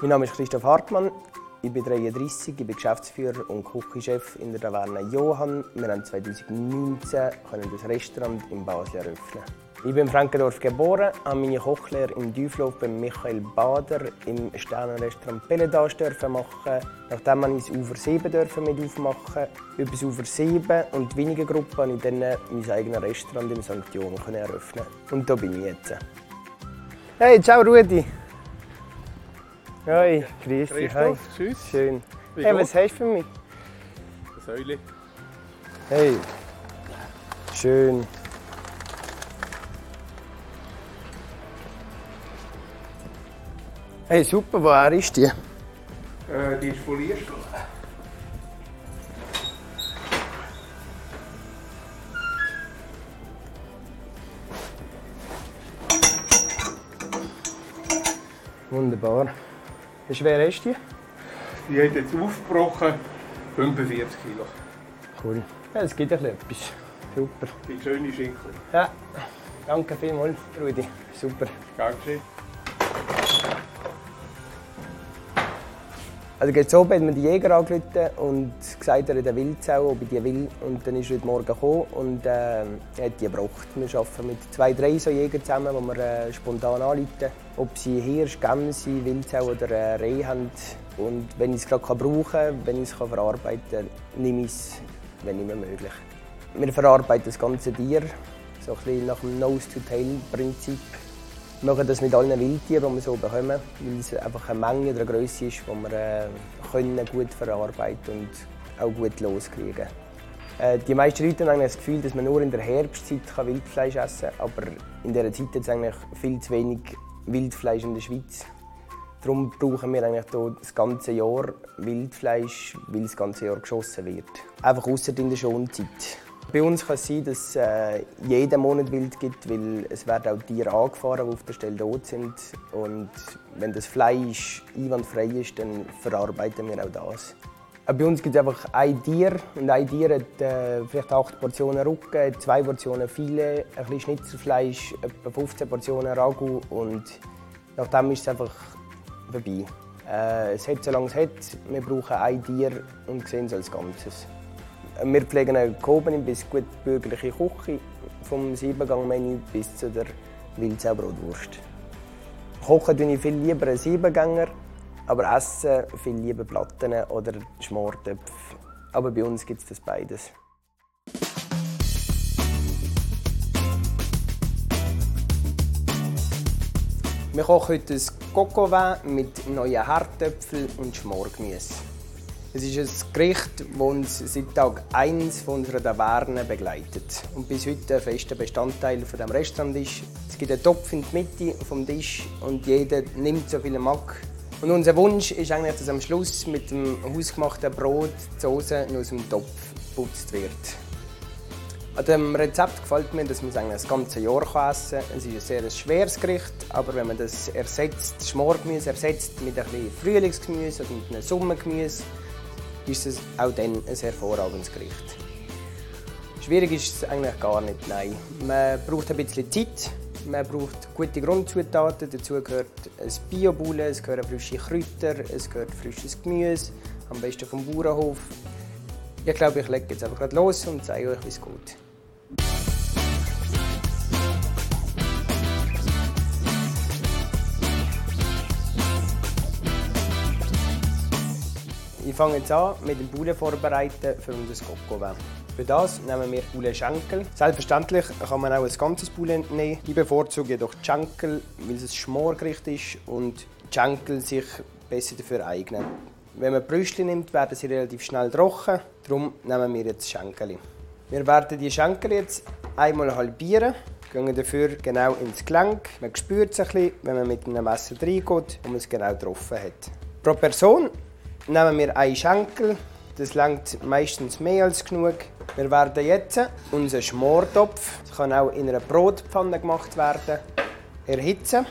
Mein Name ist Christoph Hartmann. Ich bin 33, ich bin Geschäftsführer und Küchenchef in der Taverne Johann. Wir haben 2019 das Restaurant in Basel eröffnen. Ich bin in Frankendorf geboren, habe meine Kochlehre im Düflof bei Michael Bader im Sternenrestaurant Pelletage machen. Nachdem man ins Ufer 7 dürfen mit aufmachen. Über das Ufer 7 und die wenigen Gruppen habe ich dann mein eigenes Restaurant im St. Johann eröffnen. Und da bin ich jetzt. Hey, ciao Rudi! Hoi, grüß dich. Hi. Tschüss. Schön. Wie Hey, was hast du für mich? Das Säule. Hey. Schön. Hey, super, woher ist die? Äh, die ist foliert. Wunderbar. Wie schwer ist die? Die hat jetzt aufgebrochen 45 Kilo. Cool. Ja, es gibt ein bisschen etwas. Super. Die schöne Schinkel. Ja, danke vielmals, Rudi. Super. Dankeschön. Also gestern Abend hat mir die Jäger angerufen und gesagt, er hat eine Wildsau, ob ich die will. Und dann ist er heute Morgen gekommen und äh, hat die gebracht. Wir arbeiten mit zwei, drei so Jägern zusammen, die wir äh, spontan anrufen. Ob sie Hirsch, Gämse, Wildsau oder äh, Reh haben. Und wenn ich es gerade brauchen kann, wenn ich es verarbeiten kann, nehme ich es, wenn immer möglich. Wir verarbeiten das ganze Tier, so ein bisschen nach dem Nose-to-Tail-Prinzip. Wir machen das mit allen Wildtieren, die wir so bekommen, weil es einfach eine Menge oder eine Größe ist, die wir äh, können gut verarbeiten und auch gut loskriegen äh, Die meisten Leute haben das Gefühl, dass man nur in der Herbstzeit Wildfleisch essen kann, aber in dieser Zeit hat es eigentlich viel zu wenig Wildfleisch in der Schweiz. Darum brauchen wir eigentlich das ganze Jahr Wildfleisch, weil das ganze Jahr geschossen wird. Einfach ausser in der Schonzeit. Bei uns kann es sein, dass es äh, jeden Monat Wild gibt, weil es werden auch Tiere angefahren, die auf der Stelle tot sind. Und wenn das Fleisch einwandfrei ist, dann verarbeiten wir auch das. Äh, Bei uns gibt es einfach ein Tier und ein Tier hat äh, vielleicht acht Portionen Rücken, zwei Portionen Filet, ein bisschen Schnitzelfleisch, etwa 15 Portionen Ragout und nachdem ist es einfach vorbei. Äh, es hat, solange es hat, wir brauchen ein Tier und sehen es als Ganzes. Wir pflegen eine Koben bis gut bürgerliche Küche, vom Siebengang-Menü bis zu der Wildsaubrotwurst. Kochen tue ich viel lieber einen Siebengänger, aber essen viel lieber Platten oder Schmortöpfe. Aber bei uns gibt es das beides. Wir kochen heute ein Coco Vin mit neuen Herdöpfeln und Schmorgemüse. Es ist ein Gericht, das uns seit Tag 1 von unserer Taverne begleitet und bis heute ein fester Bestandteil von dem Restaurant ist. Es gibt einen Topf in der Mitte vom Tisch und jeder nimmt so viel mag. Und unser Wunsch ist eigentlich, dass am Schluss mit dem hausgemachten Brot die Soße aus dem Topf geputzt wird. An dem Rezept gefällt mir, dass man es eigentlich das ganze Jahr essen kann. Es ist ein sehr schweres Gericht, aber wenn man das ersetzt, das Schmorgemüse ersetzt mit ein bisschen Frühlingsgemüse oder mit einem Sommergemüse, ist es auch dann ein hervorragendes Gericht. Schwierig ist es eigentlich gar nicht, nein. Man braucht ein bisschen Zeit, man braucht gute Grundzutaten, dazu gehört ein Biobulle, es gehören frische Kräuter, es gehört frisches Gemüse, am besten vom Bauernhof. Ich glaube, ich lege jetzt einfach los und zeige euch, wie es geht. Ich fange jetzt an mit dem Boulet vorbereiten für unser Coco Für das nehmen wir Boulet Schenkel. Selbstverständlich kann man auch ein ganzes Boulet nehmen. Ich bevorzuge jedoch die Schenkel, weil es ein Schmorgericht ist und die Schenkel sich besser dafür eignen. Wenn man Brüste nimmt, werden sie relativ schnell trocken. Darum nehmen wir jetzt Schenkel. Wir werden die Schenkel jetzt einmal halbieren. Gehen dafür genau ins Gelenk. Man spürt es ein bisschen, wenn man mit einem Messer reingeht und man es genau getroffen hat. Pro Person nehmen wir einen Schenkel. Das langt meistens mehr als genug. Wir werden jetzt unseren Schmortopf, das kann auch in einer Brotpfanne gemacht werden, erhitzen.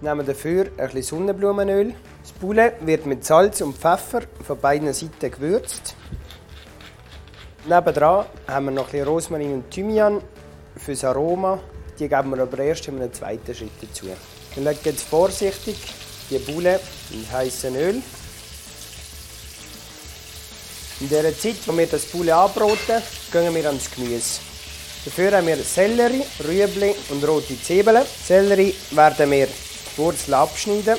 Wir nehmen dafür ein bisschen Sonnenblumenöl. Das Poulet wird mit Salz und Pfeffer von beiden Seiten gewürzt. Nebendran haben wir noch ein bisschen Rosmarin und Thymian fürs Aroma. Die geben wir aber erst in einem zweiten Schritt dazu. Wir legen jetzt vorsichtig die Bulle in heißem Öl. In der Zeit, wo wir das Bulle anbraten, gehen wir ans Gemüse. Dafür haben wir Sellerie, Rüebli und rote Zwiebeln. Sellerie werden wir die Wurzel abschneiden,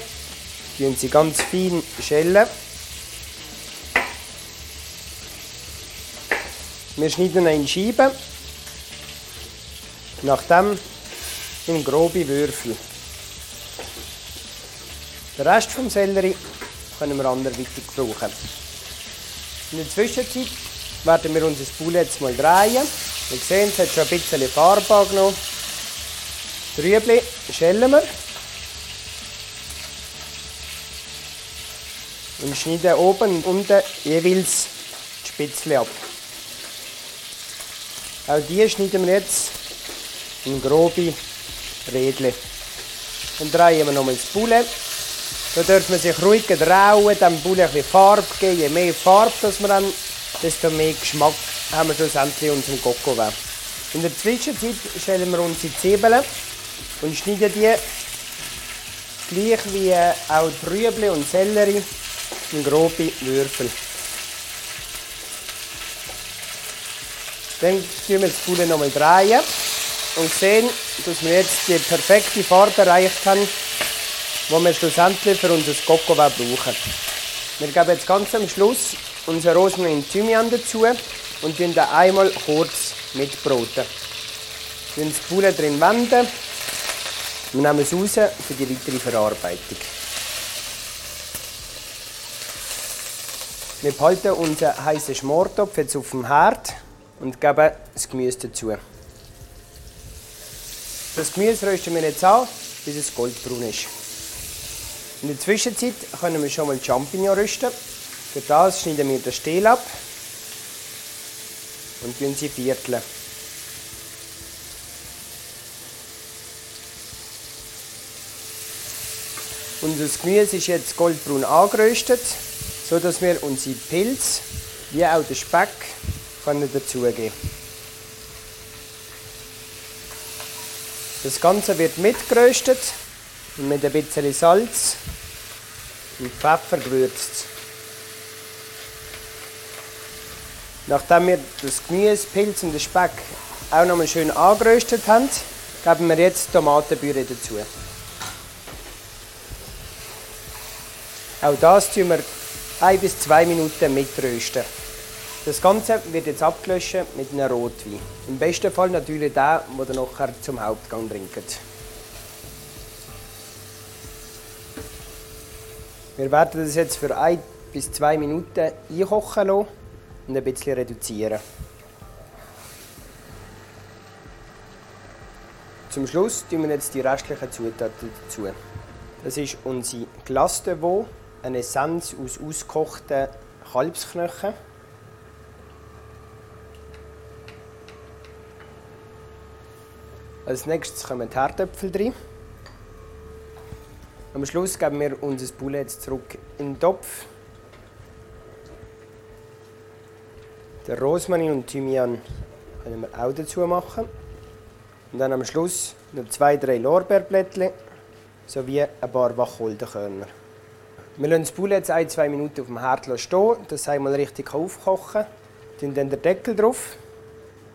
und sie ganz fein schälen. Wir schneiden ihn in Scheiben, nachdem in grobe Würfel. Den Rest vom Sellerie können wir anderweitig brauchen. In der Zwischenzeit werden wir unser Poulet jetzt mal drehen. Wie sehen, es hat schon ein bisschen Farbe angenommen. Die Rüebli schälen wir. Und schneiden oben und unten jeweils die Spitzle ab. Auch die schneiden wir jetzt in grobe Rädchen. Dann drehen wir nochmal das Poulet. Da darf man sich ruhig trauen, dem Bulle ein bisschen Farbe geben. Je mehr Farbe das wir haben, desto mehr Geschmack haben wir schlussendlich unserem Coco. In der Zwischenzeit stellen wir unsere Zwiebeln und schneiden die gleich wie auch die Rüebli und Sellerie in grobe Würfel. Dann drehen wir das Bulle nochmal drehen und sehen, dass wir jetzt die perfekte Farbe erreicht haben, die wir schlussendlich für unser Coco brauchen. Wir geben jetzt ganz am Schluss unser Rosmarin und Thymian dazu und den einmal kurz mitbroten. Wir das Poulet drin wenden und nehmen es raus für die weitere Verarbeitung. Wir behalten unseren heißen Schmortopf jetzt auf dem Herd und geben das Gemüse dazu. Das Gemüse rösten wir jetzt an, bis es goldbraun ist. In der Zwischenzeit können wir schon mal Champignon rösten. Für das schneiden wir den Stiel ab und tun sie vierteln. Unser Gemüse ist jetzt goldbraun angeröstet, sodass wir unsere Pilze wie auch den Speck dazugeben können. Das Ganze wird mitgeröstet und mit ein bisschen Salz und Pfeffer gewürzt. Nachdem wir das Gemüse, Pilz und den Speck auch noch mal schön angeröstet haben, geben wir jetzt Tomatenpüree dazu. Auch das tun wir ein bis zwei Minuten mitrösten. Das Ganze wird jetzt abgelöscht mit einem Rotwein. Im besten Fall natürlich der, den ihr nachher zum Hauptgang trinkt. Wir werden das jetzt für ein bis zwei Minuten einkochen lassen und ein bisschen reduzieren. Zum Schluss tun wir jetzt die restlichen Zutaten dazu. Das ist unsere Glace de Veau, eine Essenz aus ausgekochten Kalbsknochen. Als nächstes kommen die Herdöpfel drin. Am Schluss geben wir unser Poulet zurück in den Topf. Den Rosmarin und Thymian können wir auch dazu machen. Und dann am Schluss noch zwei, drei Lorbeerblättchen sowie ein paar Wacholderkörner. Wir lassen das Poulet ein, zwei Minuten auf dem Herd stehen, dass es einmal richtig aufkochen kann. dann den Deckel drauf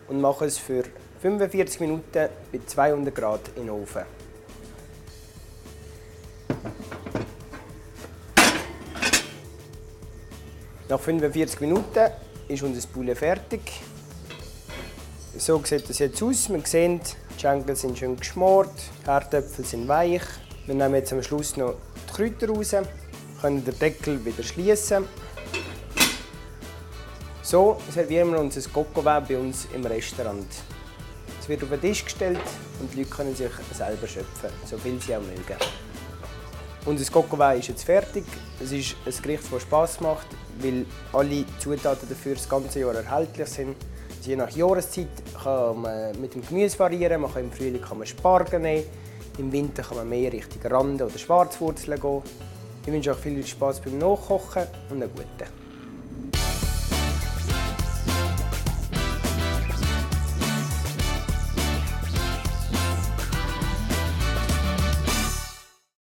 und machen es für 45 Minuten bei 200 Grad in den Ofen. Nach 45 Minuten ist unser Poulet fertig. So sieht das jetzt aus. Man sieht, die Schenkel sind schön geschmort, die Herdöpfel sind weich. Wir nehmen jetzt am Schluss noch die Kräuter raus, können den Deckel wieder schließen. So servieren wir unser Coco bei uns im Restaurant. Es wird auf den Tisch gestellt und die Leute können sich selber schöpfen, so viel sie auch mögen. Unser Coco ist jetzt fertig. Es ist ein Gericht, das Spass macht, weil alle Zutaten dafür das ganze Jahr erhältlich sind. Je nach Jahreszeit kann man mit dem Gemüse variieren. Man kann Im Frühling kann man Spargel nehmen, im Winter kann man mehr Richtung Rande oder Schwarzwurzeln gehen. Ich wünsche euch viel Spaß beim Nachkochen und einen guten.